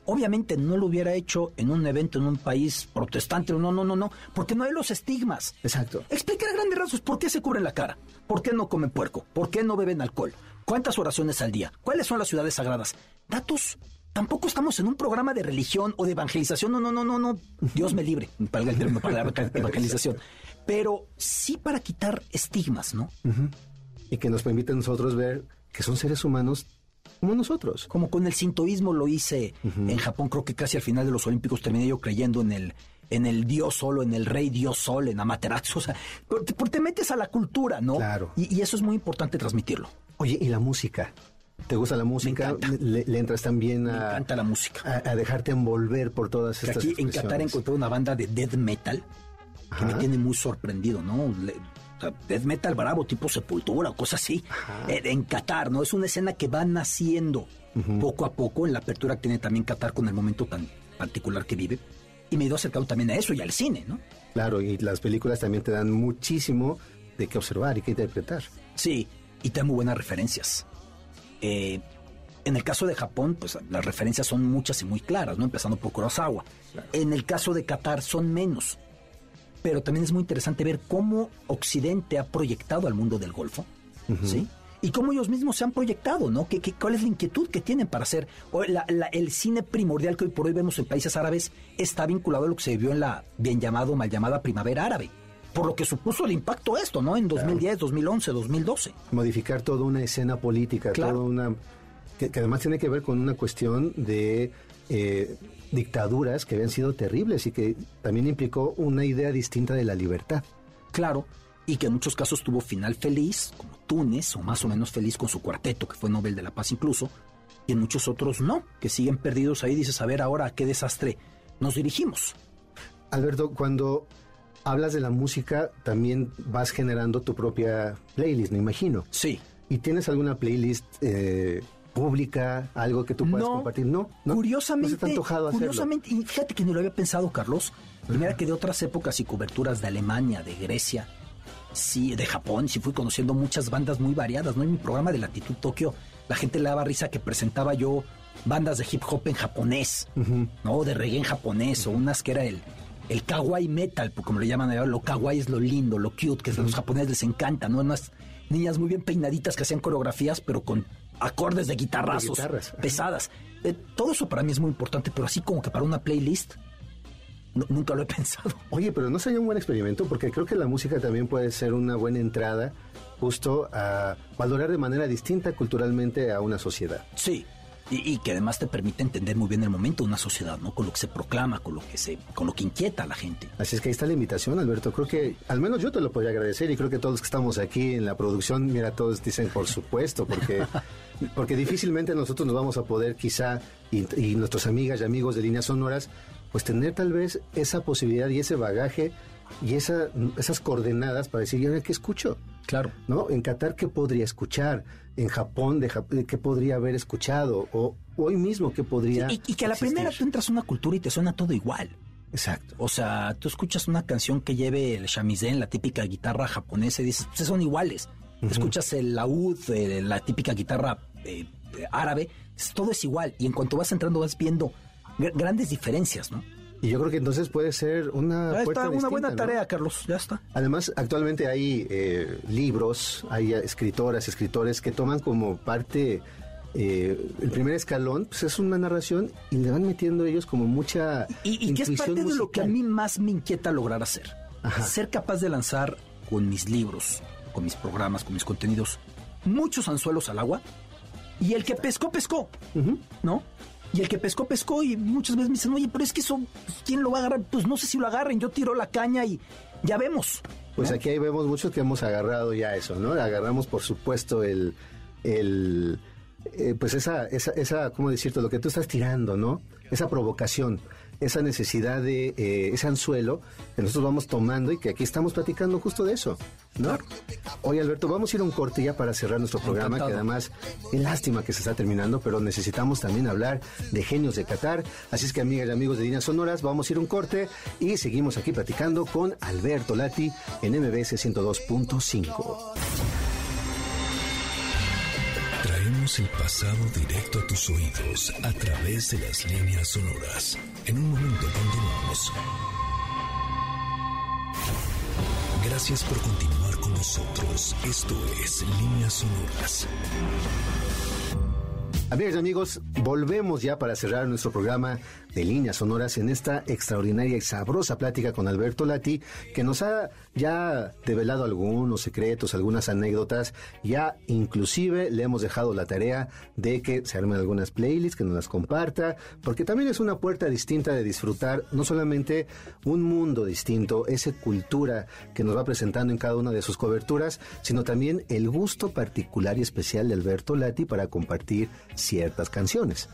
Obviamente no lo hubiera hecho en un evento en un país protestante, no, no, no, no, porque no hay los estigmas. Exacto. Explica a grandes rasgos por qué se cubren la cara, por qué no comen puerco, por qué no beben alcohol, cuántas oraciones al día, cuáles son las ciudades sagradas. Datos. Tampoco estamos en un programa de religión o de evangelización. No, no, no, no, no. Dios me libre, para el término para la evangelización. Pero sí para quitar estigmas, ¿no? Y que nos permite a nosotros ver que son seres humanos como nosotros. Como con el sintoísmo lo hice en Japón, creo que casi al final de los Olímpicos terminé yo creyendo en el en el dios solo, en el rey dios sol, en Amaterasu, [LAUGHS] o sea, porque te metes a la cultura, ¿no? Claro. Y, y eso es muy importante transmitirlo. Oye, ¿y la música? ¿Te gusta la música? Le, le entras también Me a, encanta la música. a, a dejarte envolver por todas Que estas aquí en Qatar encontré una banda de death metal que me tiene muy sorprendido, ¿no? Le- death metal bravo, tipo Sepultura o cosas así. Eh, en Qatar, ¿no? Es una escena que va naciendo poco a poco en la apertura que tiene también Qatar con el momento tan particular que vive. Y me he ido acercando también a eso y al cine, ¿no? Claro, y las películas también te dan muchísimo de qué observar y qué interpretar. Sí, y te dan muy buenas referencias. Eh, en el caso de Japón, pues las referencias son muchas y muy claras, ¿no? Empezando por Kurosawa. En el caso de Qatar son menos. Pero también es muy interesante ver cómo Occidente ha proyectado al mundo del Golfo, ¿sí? Y cómo ellos mismos se han proyectado, ¿no? ¿Qué, qué- cuál es la inquietud que tienen para hacer? O la- la- el cine primordial que hoy por hoy vemos en países árabes está vinculado a lo que se vivió en la bien llamado, mal llamada primavera árabe. Por lo que supuso el impacto esto, ¿no? En 2010, 2011, 2012. Modificar toda una escena política, Claro. toda una... Que, que además tiene que ver con una cuestión de eh, dictaduras que habían sido terribles y que también implicó una idea distinta de la libertad. Claro, y que en muchos casos tuvo final feliz, como Túnez, o más o menos feliz con su cuarteto, que fue Nobel de la Paz incluso, y en muchos otros no, que siguen perdidos ahí. Dices, a ver, ahora a qué desastre nos dirigimos. Alberto, cuando hablas de la música, también vas generando tu propia playlist, me imagino. Sí. ¿Y tienes alguna playlist eh, pública, algo que tú puedas compartir? No, no. Curiosamente, No se antojado curiosamente, y fíjate que ni lo había pensado, Carlos. Y mira que de otras épocas y coberturas de Alemania, de Grecia, sí, de Japón, sí fui conociendo muchas bandas muy variadas, ¿no? En mi programa de Latitud Tokio, la gente le daba risa que presentaba yo bandas de hip hop en japonés, ¿no? De reggae en japonés, o unas que era el, el kawaii metal, como le llaman allá, lo kawaii es lo lindo, lo cute, que a los japoneses les encanta, ¿no? Unas niñas muy bien peinaditas que hacían coreografías, pero con acordes de guitarrazos guitarras, pesadas. Eh, todo eso para mí es muy importante, pero así como que para una playlist, nu- nunca lo he [LAUGHS] pensado. Oye, pero no sería un buen experimento porque creo que la música también puede ser una buena entrada justo a valorar de manera distinta culturalmente a una sociedad. Sí. Y, y que además te permite entender muy bien el momento de una sociedad, ¿no? Con lo que se proclama, con lo que se, con lo que inquieta a la gente. Así es que ahí está la invitación, Alberto. Creo que al menos yo te lo podría agradecer y creo que todos los que estamos aquí en la producción, mira, todos dicen por supuesto, porque, [LAUGHS] porque difícilmente nosotros nos vamos a poder quizá, y, y nuestras amigas y amigos de líneas sonoras, pues tener tal vez esa posibilidad y ese bagaje y esa, esas coordenadas para decir, ¿y ahora qué escucho? Claro. ¿no? En Qatar, ¿qué podría escuchar? En Japón, de Jap- ¿qué podría haber escuchado? O hoy mismo, ¿qué podría Y, y que a la existir? primera tú entras a una cultura y te suena todo igual. Exacto. O sea, tú escuchas una canción que lleve el shamisen, la típica guitarra japonesa, y dices, pues son iguales. Escuchas el laúd, eh, la típica guitarra eh, árabe, todo es igual. Y en cuanto vas entrando vas viendo gr- grandes diferencias, ¿no? Y yo creo que entonces puede ser una Ya está, una distinta, buena ¿no? tarea, Carlos, ya está. Además, actualmente hay eh, libros, hay escritoras, escritores que toman como parte eh, el primer escalón, pues es una narración y le van metiendo ellos como mucha Y, y que es parte de lo que a mí más me inquieta lograr hacer. ser capaz de lanzar con mis libros, con mis programas, con mis contenidos, muchos anzuelos al agua, y el que pescó, pescó, ¿no? Y el que pescó, pescó, y muchas veces me dicen, oye, pero es que eso, pues, ¿quién lo va a agarrar? Pues no sé si lo agarren, yo tiro la caña y ya vemos. Pues aquí ahí vemos muchos que hemos agarrado ya eso, ¿no? Agarramos, por supuesto, el, el eh, pues esa, esa, esa, ¿cómo decirte? Lo que tú estás tirando, ¿no? Esa provocación, esa necesidad de eh, ese anzuelo que nosotros vamos tomando y que aquí estamos platicando justo de eso, ¿no? Oye, Alberto, vamos a ir a un corte ya para cerrar nuestro programa, Encantado. que además es lástima que se está terminando, pero necesitamos también hablar de genios de Qatar. Así es que, amigas y amigos de Líneas Sonoras, vamos a ir a un corte y seguimos aquí platicando con Alberto Lati en MBS 102.5. Traemos el pasado directo a tus oídos a través de las líneas sonoras. En un momento continuamos. Gracias por continuar con nosotros. Esto es Líneas Sonoras. Amigas y amigos, volvemos ya para cerrar nuestro programa de líneas sonoras en esta extraordinaria y sabrosa plática con Alberto Lati, que nos ha ya develado algunos secretos, algunas anécdotas, ya inclusive le hemos dejado la tarea de que se armen algunas playlists, que nos las comparta, porque también es una puerta distinta de disfrutar no solamente un mundo distinto, esa cultura que nos va presentando en cada una de sus coberturas, sino también el gusto particular y especial de Alberto Lati para compartir ciertas canciones.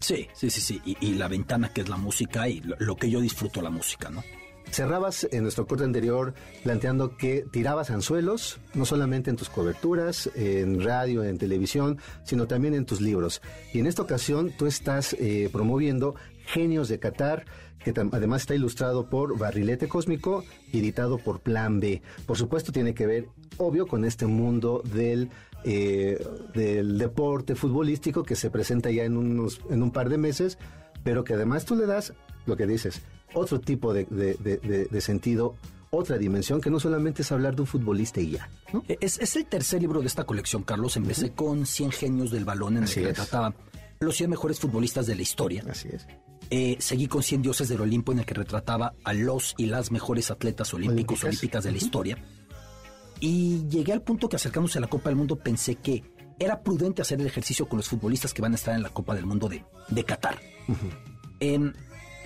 Sí, sí, sí, sí. Y, la ventana que es la música y lo, que yo disfruto la música, ¿no? Cerrabas en nuestro corte anterior planteando que tirabas anzuelos, no solamente en tus coberturas, en radio, en televisión, sino también en tus libros. Y en esta ocasión tú estás eh, promoviendo Genios de Qatar, que además está ilustrado por Barrilete Cósmico y editado por Plan B. Por supuesto tiene que ver, obvio, con este mundo del, eh, del deporte futbolístico que se presenta ya en, unos, en un par de meses, pero que además tú le das lo que dices, otro tipo de, de- de- de- de sentido, otra dimensión que no solamente es hablar de un futbolista y ya. ¿no? E, Es, es el tercer libro de esta colección, Carlos. Empecé con 100 genios del balón en Así el que retrataba los 100 mejores futbolistas de la historia. Así es. Eh, seguí con 100 dioses del Olimpo en el que retrataba a los y las mejores atletas olímpicos, Olímpicas. olímpicas de la historia. Y llegué al punto que acercándose a la Copa del Mundo pensé que era prudente hacer el ejercicio con los futbolistas que van a estar en la Copa del Mundo de, de Qatar. Em,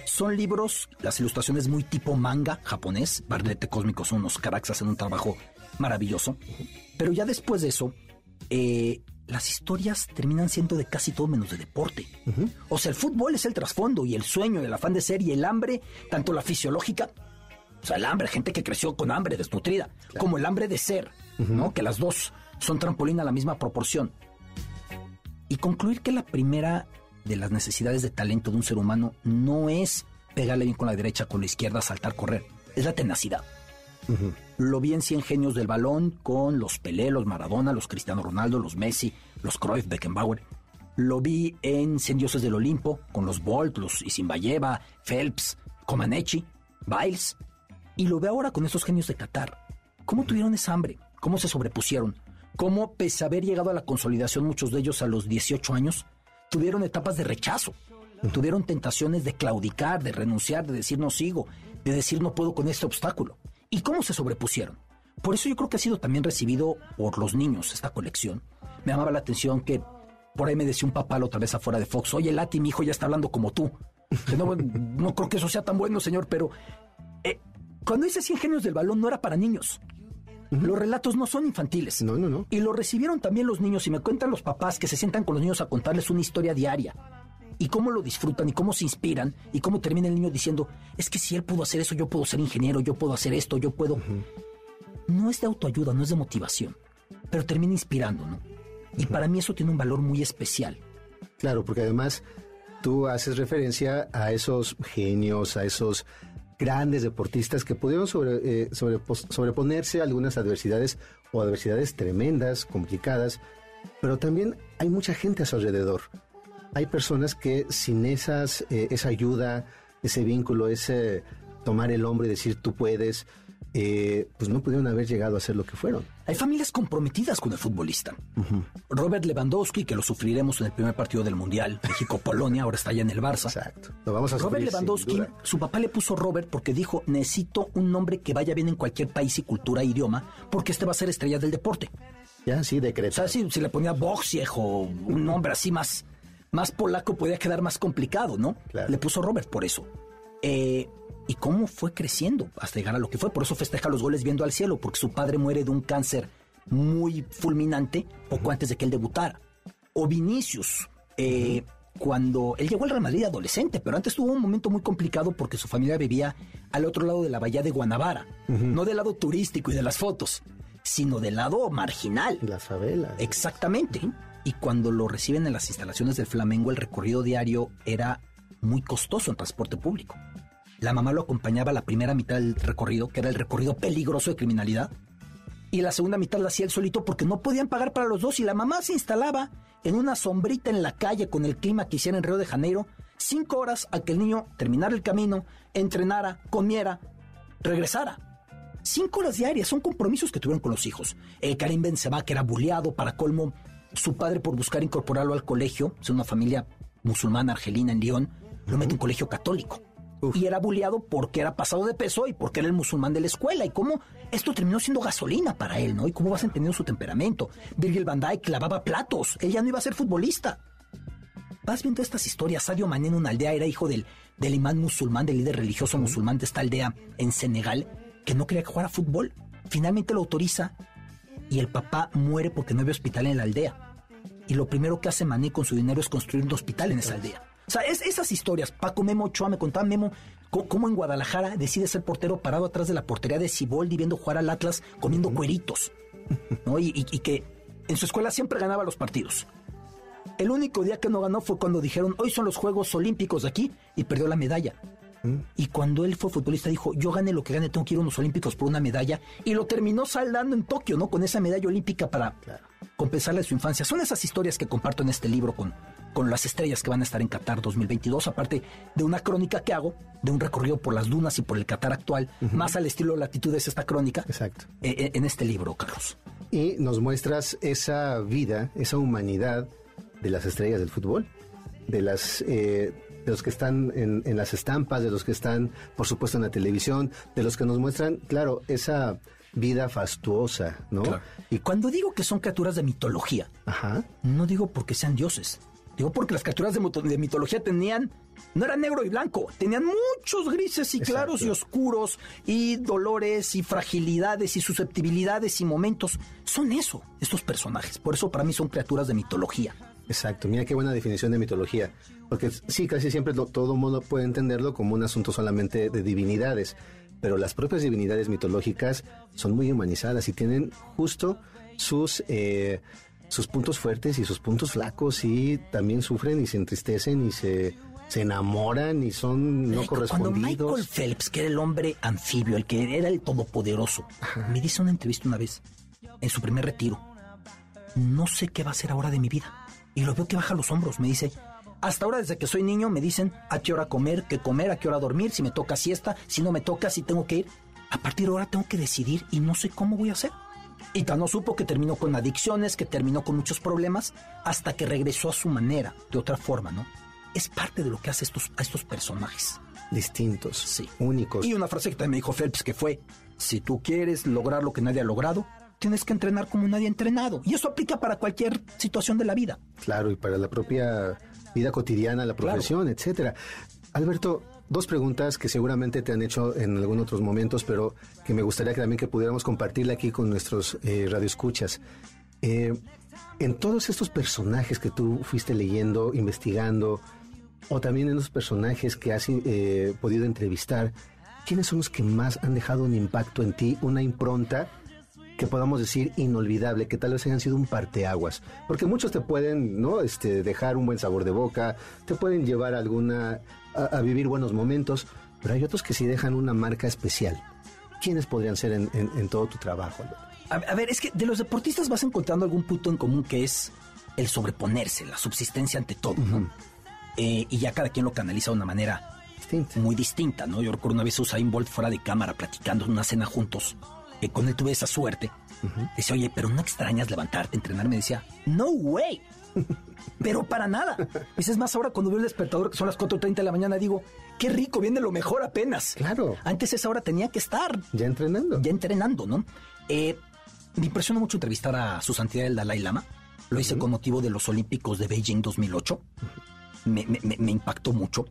son libros, las ilustraciones muy tipo manga japonés. Barrilete Cósmico son unos cracks, hacen un trabajo maravilloso. Pero ya después de eso, eh, las historias terminan siendo de casi todo menos de deporte. O sea, el fútbol es el trasfondo y el sueño, el afán de ser y el hambre, tanto la fisiológica, o sea, el hambre, gente que creció con hambre desnutrida, como el hambre de ser, ¿no? Que las dos son trampolín a la misma proporción. Y concluir que la primera de las necesidades de talento de un ser humano no es pegarle bien con la derecha, con la izquierda, saltar, correr. Es la tenacidad. Lo vi en 100 genios del balón con los Pelé, los Maradona, los Cristiano Ronaldo, los Messi, los Cruyff, Beckenbauer. Lo vi en 100 dioses del Olimpo con los Bolt, los Isimbayeva, Phelps, Comaneci, Biles. Y lo veo ahora con estos genios de Qatar. ¿Cómo tuvieron esa hambre? ¿Cómo se sobrepusieron? ¿Cómo, pese a haber llegado a la consolidación muchos de ellos a los 18 años, tuvieron etapas de rechazo? Tuvieron tentaciones de claudicar, de renunciar, de decir no sigo, de decir no puedo con este obstáculo. ¿Y cómo se sobrepusieron? Por eso yo creo que ha sido también recibido por los niños esta colección. Me llamaba la atención que por ahí me decía un papá la otra vez afuera de Fox, oye Lati, mi hijo ya está hablando como tú. [LAUGHS] No, no creo que eso sea tan bueno, señor, pero eh, cuando hice 100 genios del balón no era para niños. Los relatos no son infantiles. No, no, no. Y lo recibieron también los niños y me cuentan los papás que se sientan con los niños a contarles una historia diaria. Y cómo lo disfrutan y cómo se inspiran y cómo termina el niño diciendo, es que si él pudo hacer eso, yo puedo ser ingeniero, yo puedo hacer esto, yo puedo... No es de autoayuda, no es de motivación, pero termina inspirando, ¿no? Y para mí eso tiene un valor muy especial. Claro, porque además tú haces referencia a esos genios, a esos grandes deportistas que pudieron sobre, eh, sobreponerse a algunas adversidades o adversidades tremendas, complicadas, pero también hay mucha gente a su alrededor. Hay personas que sin esas, eh, esa ayuda, ese vínculo, ese tomar el hombro y decir tú puedes, eh, pues no pudieron haber llegado a ser lo que fueron. Hay familias comprometidas con el futbolista. Robert Lewandowski, que lo sufriremos en el primer partido del Mundial, México-Polonia, ahora está ya en el Barça. Exacto. Lo vamos a Robert sufrir, Lewandowski, su papá le puso Robert porque dijo, necesito un nombre que vaya bien en cualquier país y cultura e idioma, porque este va a ser estrella del deporte. Ya, sí, O decreto. sea, si, si le ponía Boxiej o un nombre así más, más polaco, podía quedar más complicado, ¿no? Claro. Le puso Robert por eso. Eh, ¿Y cómo fue creciendo hasta llegar a lo que fue? Por eso festeja los goles viendo al cielo, porque su padre muere de un cáncer muy fulminante poco antes de que él debutara. O Vinicius, eh, cuando él llegó al Real Madrid adolescente, pero antes tuvo un momento muy complicado porque su familia vivía al otro lado de la bahía de Guanabara, no del lado turístico y de las fotos, sino del lado marginal. La favela. Exactamente. Y cuando lo reciben en las instalaciones del Flamengo, el recorrido diario era muy costoso en transporte público. La mamá lo acompañaba a la primera mitad del recorrido, que era el recorrido peligroso de criminalidad, y la segunda mitad la hacía él solito porque no podían pagar para los dos y la mamá se instalaba en una sombrita en la calle con el clima que hiciera en Río de Janeiro, cinco horas a que el niño terminara el camino, entrenara, comiera, regresara. Cinco horas diarias son compromisos que tuvieron con los hijos. Eh, Karim Benzema, que era bulleado para colmo, su padre por buscar incorporarlo al colegio, es una familia musulmana argelina en Lyon, lo mete en un colegio católico. Y era bulleado porque era pasado de peso y porque era el musulmán de la escuela. Y cómo esto terminó siendo gasolina para él, ¿no? Y cómo vas entendiendo su temperamento. Virgil van Dijk lavaba platos. Él ya no iba a ser futbolista. Vas viendo estas historias. Sadio Mané en una aldea era hijo del, del imán musulmán, del líder religioso musulmán de esta aldea en Senegal, que no quería que jugara fútbol. Finalmente lo autoriza y el papá muere porque no había hospital en la aldea. Y lo primero que hace Mané con su dinero es construir un hospital en esa aldea. O sea, es, esas historias, Paco Memo Ochoa me contaba Memo cómo en Guadalajara decide ser portero parado atrás de la portería de Ciboldi viendo jugar al Atlas comiendo cueritos. ¿no? Y, y- y que en su escuela siempre ganaba los partidos. El único día que no ganó fue cuando dijeron, hoy son los Juegos Olímpicos de aquí, y perdió la medalla. Y cuando él fue futbolista dijo, yo gane lo que gane, tengo que ir a unos Olímpicos por una medalla. Y lo terminó saldando en Tokio, ¿no? Con esa medalla olímpica para compensarle su infancia. Son esas historias que comparto en este libro con, con las estrellas que van a estar en Qatar 2022, aparte de una crónica que hago, de un recorrido por las dunas y por el Qatar actual, más al estilo latitudes esta crónica, Exacto. eh, eh, en este libro, Carlos. Y nos muestras esa vida, esa humanidad de las estrellas del fútbol, de las eh, de los que están en, en las estampas, de los que están, por supuesto, en la televisión, de los que nos muestran, claro, esa vida fastuosa, ¿no? Y cuando digo que son criaturas de mitología, Ajá. no digo porque sean dioses. Digo porque las criaturas de, de mitología tenían, no era negro y blanco, tenían muchos grises y Exacto. claros y oscuros, y dolores y fragilidades y susceptibilidades y momentos. Son eso, estos personajes. Por eso para mí son criaturas de mitología. Exacto, mira qué buena definición de mitología. Porque sí, casi siempre lo- todo mundo puede entenderlo como un asunto solamente de divinidades. Pero las propias divinidades mitológicas son muy humanizadas y tienen justo sus, eh, sus puntos fuertes y sus puntos flacos y también sufren y se entristecen y se, se enamoran y son no Cuando Michael correspondidos. Phelps, que era el hombre anfibio, el que era el todopoderoso, me dice una entrevista una vez, en su primer retiro, no sé qué va a hacer ahora de mi vida. Y lo veo que baja los hombros, me dice, hasta ahora desde que soy niño me dicen a qué hora comer, qué comer, a qué hora dormir, si me toca siesta, si no me toca, si tengo que ir. A partir de ahora tengo que decidir y no sé cómo voy a hacer. Y tan no supo que terminó con adicciones, que terminó con muchos problemas, hasta que regresó a su manera, de otra forma, ¿no? Es parte de lo que hace estos, a estos personajes. distintos, Sí. únicos. Y una frase que también me dijo Phelps que fue, si tú quieres lograr lo que nadie ha logrado, tienes que entrenar como nadie ha entrenado. Y eso aplica para cualquier situación de la vida. Claro, y para la propia vida cotidiana, la profesión, etcétera. Alberto, dos preguntas que seguramente te han hecho en algunos otros momentos, pero que me gustaría que también que pudiéramos compartirla aquí con nuestros eh, radioescuchas. Eh, en todos estos personajes que tú fuiste leyendo, investigando, o también en los personajes que has eh, podido entrevistar, ¿quiénes son los que más han dejado un impacto en ti, una impronta que podamos decir inolvidable, que tal vez hayan sido un parteaguas, porque muchos te pueden, ¿no? Este, dejar un buen sabor de boca, te pueden llevar a alguna a, a vivir buenos momentos, pero hay otros que sí dejan una marca especial. ¿Quiénes podrían ser en, en- en todo tu trabajo? A, a ver, es que de los deportistas vas encontrando algún punto en común que es el sobreponerse, la subsistencia ante todo, ¿no? Eh, y ya cada quien lo canaliza de una manera Distinta. muy distinta, ¿no? Yo recuerdo una vez a Usain Bolt fuera de cámara platicando en una cena juntos, que con él tuve esa suerte. Dice, oye, pero no extrañas levantarte, entrenar. Me decía, no way. [LAUGHS] pero para nada. Dices más ahora cuando veo el despertador, que son las 4.30 de la mañana, digo, qué rico, viene lo mejor apenas. Claro. Antes esa hora tenía que estar Ya entrenando. ya entrenando, ¿no? Eh, me impresionó mucho entrevistar a su santidad el Dalai Lama. Lo hice con motivo de los Olímpicos de Beijing 2008. Me, me- me- me impactó mucho.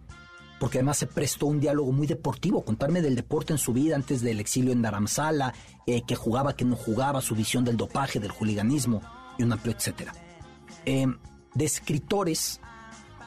Porque además se prestó un diálogo muy deportivo, contarme del deporte en su vida antes del exilio en Dharamsala, eh, que jugaba, que no jugaba, su visión del dopaje, del juliganismo y un amplio etcétera. Eh, de escritores,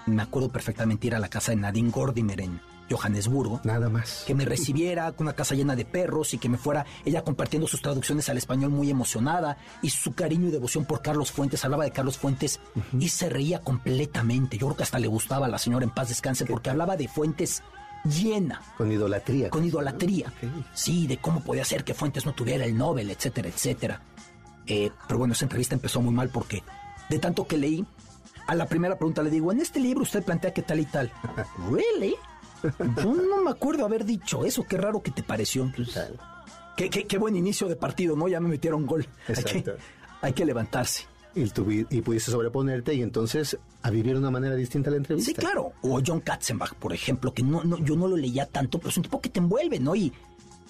me acuerdo perfectamente ir a la casa de Nadine Gordimer en Johannesburgo Nada más. que me recibiera con una casa llena de perros y que me fuera ella compartiendo sus traducciones al español muy emocionada y su cariño y devoción por Carlos Fuentes, hablaba de Carlos Fuentes y se reía completamente. Yo creo que hasta le gustaba a la señora en paz descanse porque hablaba de Fuentes llena, Con idolatría. con idolatría. Sí, de cómo podía ser que Fuentes no tuviera el Nobel, etcétera, etcétera. Eh, pero bueno, esa entrevista empezó muy mal porque de tanto que leí, a la primera pregunta le digo, en este libro usted plantea que tal y tal. [LAUGHS] ¿Really? Yo no me acuerdo haber dicho eso, qué raro que te pareció. Pues, qué, qué- qué buen inicio de partido, ¿no? Ya me metieron gol. Hay que, hay que levantarse. Y, tuvi- y pudiste sobreponerte y entonces a vivir de una manera distinta la entrevista. Sí, claro. O John Katzenbach, por ejemplo, que no, no, yo no lo leía tanto, pero es un tipo que te envuelve, ¿no? Y,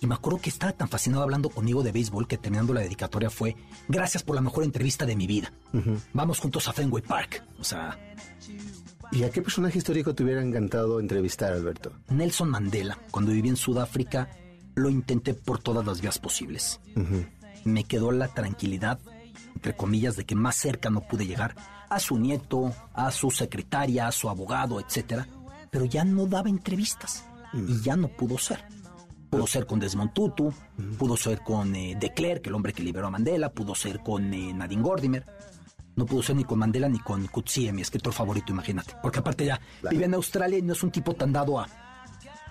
y me acuerdo que estaba tan fascinado hablando conmigo de béisbol que terminando la dedicatoria fue gracias por la mejor entrevista de mi vida. Vamos juntos a Fenway Park. O sea, ¿Y a qué personaje histórico te hubiera encantado entrevistar, Alberto? Nelson Mandela, cuando viví en Sudáfrica, lo intenté por todas las vías posibles. Me quedó la tranquilidad, entre comillas, de que más cerca no pude llegar a su nieto, a su secretaria, a su abogado, etcétera, pero ya no daba entrevistas y ya no pudo ser. Pudo ser con Desmond Tutu, pudo ser con eh, de Klerk, el hombre que liberó a Mandela, pudo ser con eh, Nadine Gordimer. No pudo ser ni con Mandela ni con Coetzee, mi escritor favorito, imagínate. Porque aparte ya vive en Australia y no es un tipo tan dado a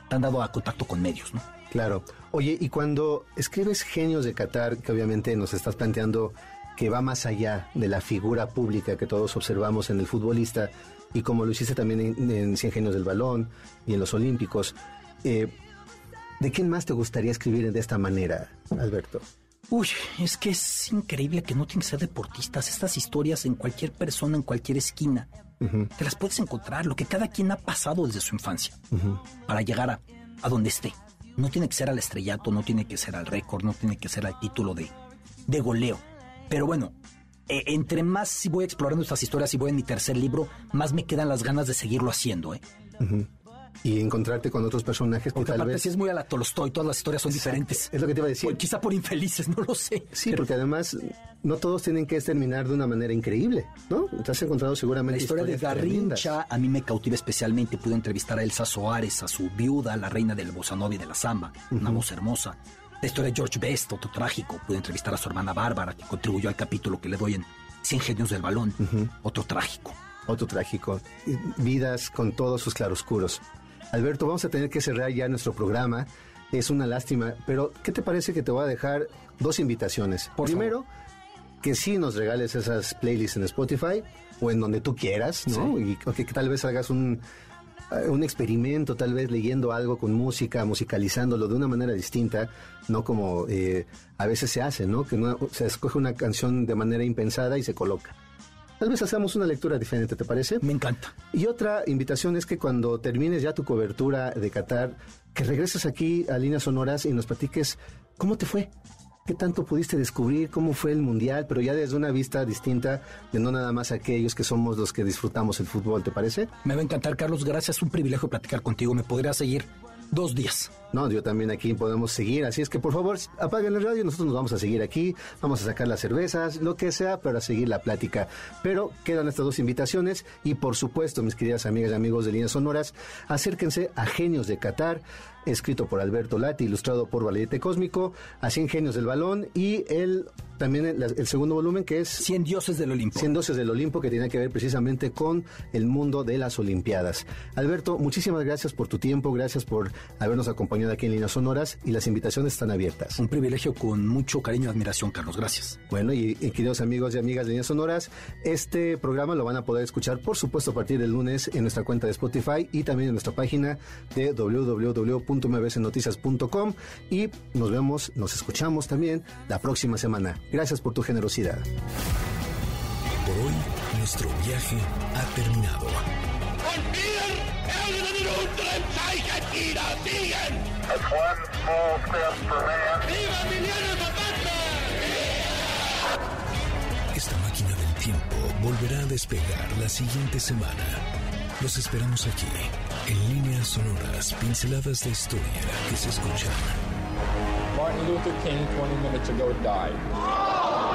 tan dado a contacto con medios, ¿no? Claro. Oye, y cuando escribes Genios de Qatar, que obviamente nos estás planteando que va más allá de la figura pública que todos observamos en el futbolista, y como lo hiciste también en, en Cien Genios del Balón y en los Olímpicos, eh, ¿de quién más te gustaría escribir de esta manera, Alberto? Uy, es que es increíble que no tienen que ser deportistas. Estas historias en cualquier persona, en cualquier esquina, te las puedes encontrar. Lo que cada quien ha pasado desde su infancia para llegar a, a donde esté. No tiene que ser al estrellato, no tiene que ser al récord, no tiene que ser al título de, de goleo. Pero bueno, eh, entre más si voy explorando estas historias y voy en mi tercer libro, más me quedan las ganas de seguirlo haciendo, ¿eh? Y encontrarte con otros personajes que Porque tal aparte vez... si es muy a la Tolstoy, todas las historias son diferentes. Es lo que te iba a decir. Quizá por infelices, [LAUGHS] no lo sé. Sí, porque además no todos tienen que terminar de una manera increíble, ¿no? Te has encontrado seguramente La historia de tremendas. Garrincha a mí me cautiva especialmente. Pude entrevistar a Elsa Soares, a su viuda, la reina del y de la samba, una voz hermosa. La historia de George Best, otro trágico. Pude entrevistar a su hermana Bárbara, que contribuyó al capítulo que le doy en Cien Genios del Balón, otro trágico. Otro trágico. Vidas con todos sus claroscuros. Alberto, vamos a tener que cerrar ya nuestro programa. Es una lástima, pero ¿qué te parece que te voy a dejar dos invitaciones? Por Primero, que sí nos regales esas playlists en Spotify o en donde tú quieras, ¿no? Y que tal vez hagas un, eh, un experimento, tal vez leyendo algo con música, musicalizándolo de una manera distinta, no como eh, a veces se hace, ¿no? Que no- se escoge una canción de manera impensada y se coloca. Tal vez hacemos una lectura diferente, ¿te parece? Me encanta. Y otra invitación es que cuando termines ya tu cobertura de Qatar, que regreses aquí a Líneas Sonoras y nos platiques cómo te fue. ¿Qué tanto pudiste descubrir? ¿Cómo fue el Mundial? Pero ya desde una vista distinta de no nada más aquellos que somos los que disfrutamos el fútbol, ¿te parece? Me va a encantar, Carlos. Gracias. Un privilegio platicar contigo. Me podría seguir dos días. No, yo también aquí podemos seguir. Así es que por favor, apaguen la radio. Nosotros nos vamos a seguir aquí. Vamos a sacar las cervezas, lo que sea, para seguir la plática. Pero quedan estas dos invitaciones. Y por supuesto, mis queridas amigas y amigos de Líneas Sonoras, acérquense a Genios de Qatar, escrito por Alberto Lati, ilustrado por Valete Cósmico, a 100 Genios del Balón y el también el, el segundo volumen que es Cien dioses del Olimpo. 100 Doces del Olimpo, que tiene que ver precisamente con el mundo de las Olimpiadas. Alberto, muchísimas gracias por tu tiempo, gracias por habernos acompañado aquí en Líneas Sonoras y las invitaciones están abiertas. Un privilegio con mucho cariño y admiración, Carlos. Gracias. Bueno, y, y queridos amigos y amigas de Líneas Sonoras, este programa lo van a poder escuchar, por supuesto, a partir del lunes en nuestra cuenta de Spotify y también en nuestra página de www.mbsnoticias.com y nos vemos, nos escuchamos también la próxima semana. Gracias por tu generosidad. Por hoy, nuestro viaje ha terminado. Esta máquina del tiempo volverá a despegar la siguiente semana. Los esperamos aquí, en líneas sonoras, pinceladas de historia que se escuchan. Martin Luther King 20 minutes ago died.